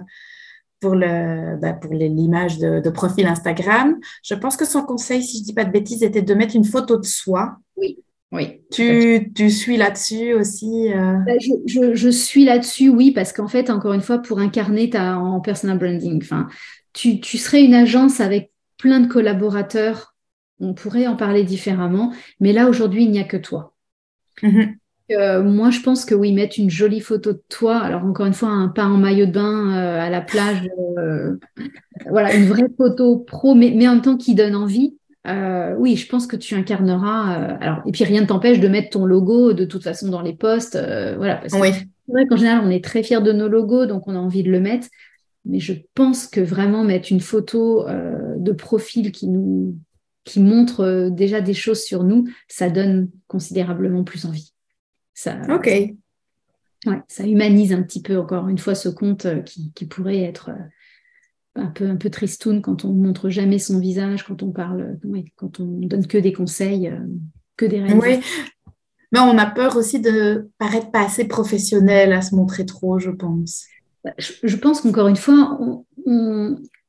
pour, le, bah, pour l'image de, profil Instagram. Je pense que son conseil, si je ne dis pas de bêtises, était de mettre une photo de soi. Oui. Oui. Tu, tu suis là-dessus aussi bah, je, je, je, suis là-dessus, oui, parce qu'en fait, encore une fois, pour incarner ta, en personal branding, enfin, tu, tu, serais une agence avec plein de collaborateurs, on pourrait en parler différemment, mais là aujourd'hui, il n'y a que toi. Mhm. Euh, moi, je pense que oui, mettre une jolie photo de toi, alors encore une fois, un pas en maillot de bain euh, à la plage, euh, voilà, une vraie photo pro, mais, en même temps qui donne envie. oui, je pense que tu incarneras. alors, et puis rien ne t'empêche de mettre ton logo de toute façon dans les posts, voilà. Parce oui. C'est vrai qu'en général, on est très fiers de nos logos, donc on a envie de le mettre. Mais je pense que vraiment mettre une photo de profil qui nous qui montre déjà des choses sur nous, ça donne considérablement plus envie. Ça, ok. ouais, ça humanise un petit peu encore une fois ce compte euh, qui, qui pourrait être un peu un peu tristoun quand on montre jamais son visage, quand on parle, quand on donne que des conseils, que des règles. Oui. Mais on a peur aussi de paraître pas assez professionnel à se montrer trop, je pense. Bah, je, pense qu'encore une fois,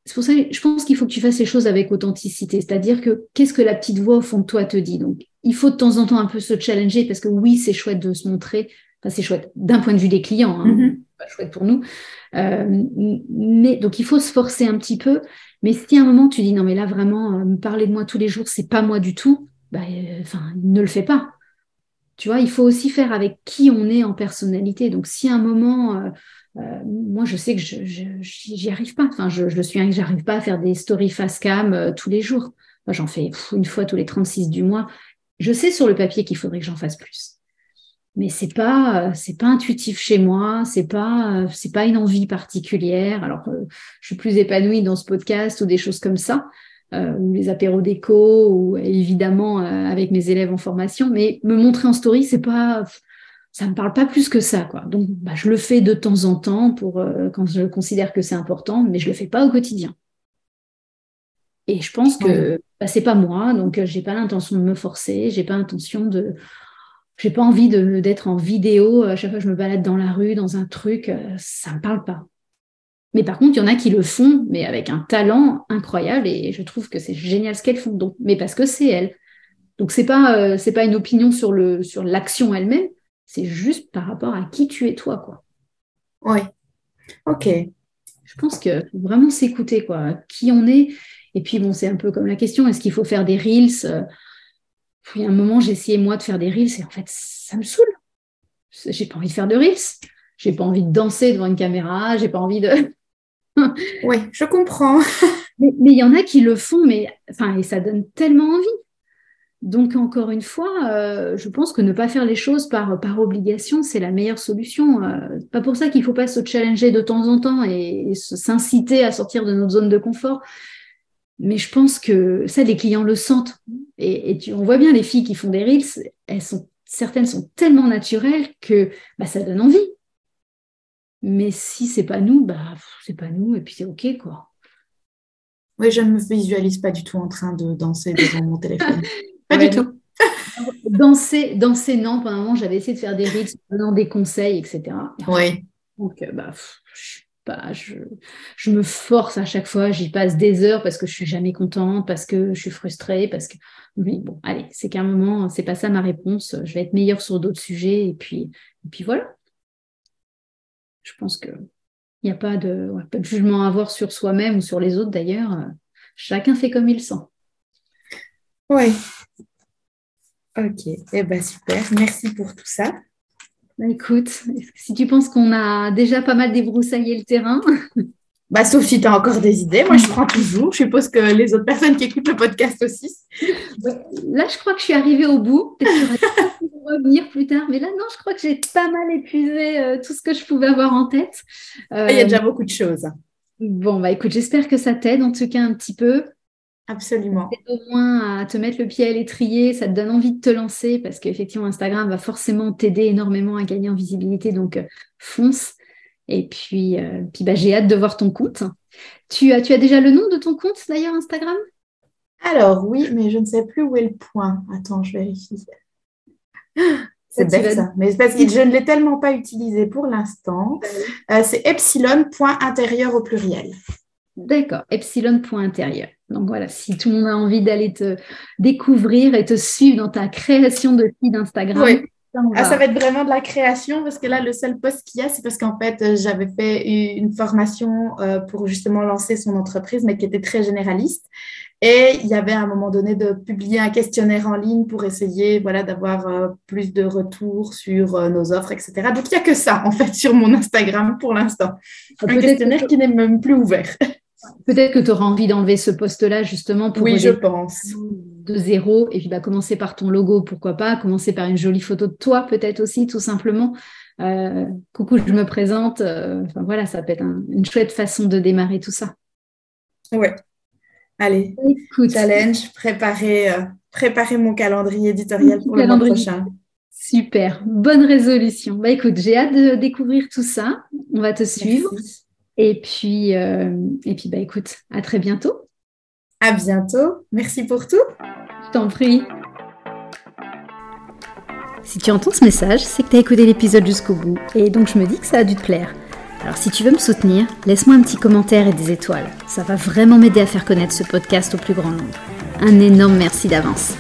c'est pour ça que je pense qu'il faut que tu fasses les choses avec authenticité. C'est-à-dire que qu'est-ce que la petite voix au fond de toi te dit? Donc, il faut de temps en temps un peu se challenger parce que oui, c'est chouette de se montrer. Enfin, c'est chouette d'un point de vue des clients, hein, mm-hmm. pas chouette pour nous. Euh, mais donc, il faut se forcer un petit peu. Mais si à un moment tu dis non, mais là vraiment, euh, me parler de moi tous les jours, c'est pas moi du tout, bah, euh, enfin, ne le fais pas. Tu vois, il faut aussi faire avec qui on est en personnalité. Donc, si à un moment moi, je sais que je j'y arrive pas. Enfin, je, je suis, j'arrive pas à faire des stories face cam euh, tous les jours. J'en fais une fois tous les 36 du mois. Je sais sur le papier qu'il faudrait que j'en fasse plus, mais c'est pas euh, c'est pas intuitif chez moi. C'est pas c'est pas une envie particulière. Alors, je suis plus épanouie dans ce podcast ou des choses comme ça. ou les apéros déco, ou évidemment avec mes élèves en formation. Mais me montrer en story, c'est pas, ça me parle pas plus que ça, quoi. Donc, bah, je le fais de temps en temps pour euh, quand je considère que c'est important, mais je le fais pas au quotidien. Et je pense que bah, c'est pas moi, donc euh, j'ai pas l'intention de me forcer, j'ai pas l'intention de, j'ai pas envie d'être en vidéo à chaque fois que je me balade dans la rue, dans un truc, euh, ça me parle pas. Mais par contre, il y en a qui le font, mais avec un talent incroyable, et je trouve que c'est génial ce qu'elles font. Donc, mais parce que c'est elles. Donc c'est pas c'est pas une opinion sur le sur l'action elle-même, c'est juste par rapport à qui tu es toi, quoi. Oui. Ok. Je pense qu'il faut vraiment s'écouter, quoi. Qui on est. Et puis, bon, c'est un peu comme la question est-ce qu'il faut faire des reels euh, Il y a un moment, j'ai essayé, moi, de faire des reels et en fait, ça me saoule. J'ai pas envie de faire de reels. J'ai pas envie de danser devant une caméra. J'ai pas envie de. oui, je comprends. mais il y en a qui le font, mais enfin, et ça donne tellement envie. Donc, encore une fois, euh, je pense que ne pas faire les choses par, par obligation, c'est la meilleure solution. Euh, pas pour ça qu'il ne faut pas se challenger de temps en temps et, s'inciter à sortir de notre zone de confort. Mais je pense que ça, les clients le sentent. Et, on voit bien les filles qui font des reels, elles sont, certaines sont tellement naturelles que bah, ça donne envie. Mais si c'est pas nous, bah, c'est pas nous et puis c'est OK, quoi. Oui, je ne me visualise pas du tout en train de danser devant mon téléphone. Pas du tout. danser, danser, non. Pendant un moment, j'avais essayé de faire des rythmes, donnant des conseils, etc. Oui. Donc, euh, bah, je, pas, je, je, me force à chaque fois, j'y passe des heures parce que je suis jamais contente, parce que je suis frustrée, parce que. Oui, bon, allez, c'est qu'à un moment, c'est pas ça ma réponse. Je vais être meilleure sur d'autres sujets, et puis, et puis voilà. Je pense que il n'y a pas de, pas de jugement à avoir sur soi-même ou sur les autres d'ailleurs. Chacun fait comme il sent. Oui. Ok, eh ben super, merci pour tout ça. Bah, écoute, si tu penses qu'on a déjà pas mal débroussaillé le terrain? Bah, sauf si tu as encore des idées, moi je prends toujours. Je suppose que les autres personnes qui écoutent le podcast aussi. Là, je crois que je suis arrivée au bout. Peut-être revenir plus tard, mais là, non, je crois que j'ai pas mal épuisé euh, tout ce que je pouvais avoir en tête. Il y a déjà beaucoup de choses. Bon, bah écoute, j'espère que ça t'aide en tout cas un petit peu. Absolument. Au moins à te mettre le pied à l'étrier, ça te donne envie de te lancer parce qu'effectivement, Instagram va forcément t'aider énormément à gagner en visibilité. Donc, euh, fonce. Et puis, puis bah, j'ai hâte de voir ton compte. Tu as, tu as déjà le nom de ton compte d'ailleurs Instagram? Alors oui, mais je ne sais plus où est le point. Attends, je vérifie. C'est bête ça. Mais parce que je ne l'ai tellement pas utilisé pour l'instant. Euh, c'est epsilon.intérieur au pluriel. D'accord, epsilon.intérieur. Donc voilà, si tout le monde a envie d'aller te découvrir et te suivre dans ta création de feed Instagram. Oui. Ah, ça va être vraiment de la création parce que là, le seul poste qu'il y a, c'est parce qu'en fait, euh, j'avais fait une formation euh, pour justement lancer son entreprise, mais qui était très généraliste. Et il y avait à un moment donné de publier un questionnaire en ligne pour essayer voilà, d'avoir euh, plus de retours sur euh, nos offres, etc. Donc, il n'y a que ça, en fait, sur mon Instagram pour l'instant. Un questionnaire qui n'est même plus ouvert. Peut-être que tu auras envie d'enlever ce poste-là, justement, pour oui, je pense. de zéro. Et puis, bah, commencer par ton logo, pourquoi pas. Commencer par une jolie photo de toi, peut-être aussi, tout simplement. Euh, coucou, je me présente. enfin, voilà, ça peut être une chouette façon de démarrer tout ça. Ouais, Allez, challenge, préparer, euh, préparer mon calendrier éditorial pour le mois prochain. Super, bonne résolution. Bah écoute, j'ai hâte de découvrir tout ça. On va te suivre. Et puis, euh, et puis bah écoute, à très bientôt. À bientôt. Merci pour tout. Je t'en prie. Si tu entends ce message, c'est que tu as écouté l'épisode jusqu'au bout. Et donc je me dis que ça a dû te plaire. Alors si tu veux me soutenir, laisse-moi un petit commentaire et des étoiles. Ça va vraiment m'aider à faire connaître ce podcast au plus grand nombre. Un énorme merci d'avance.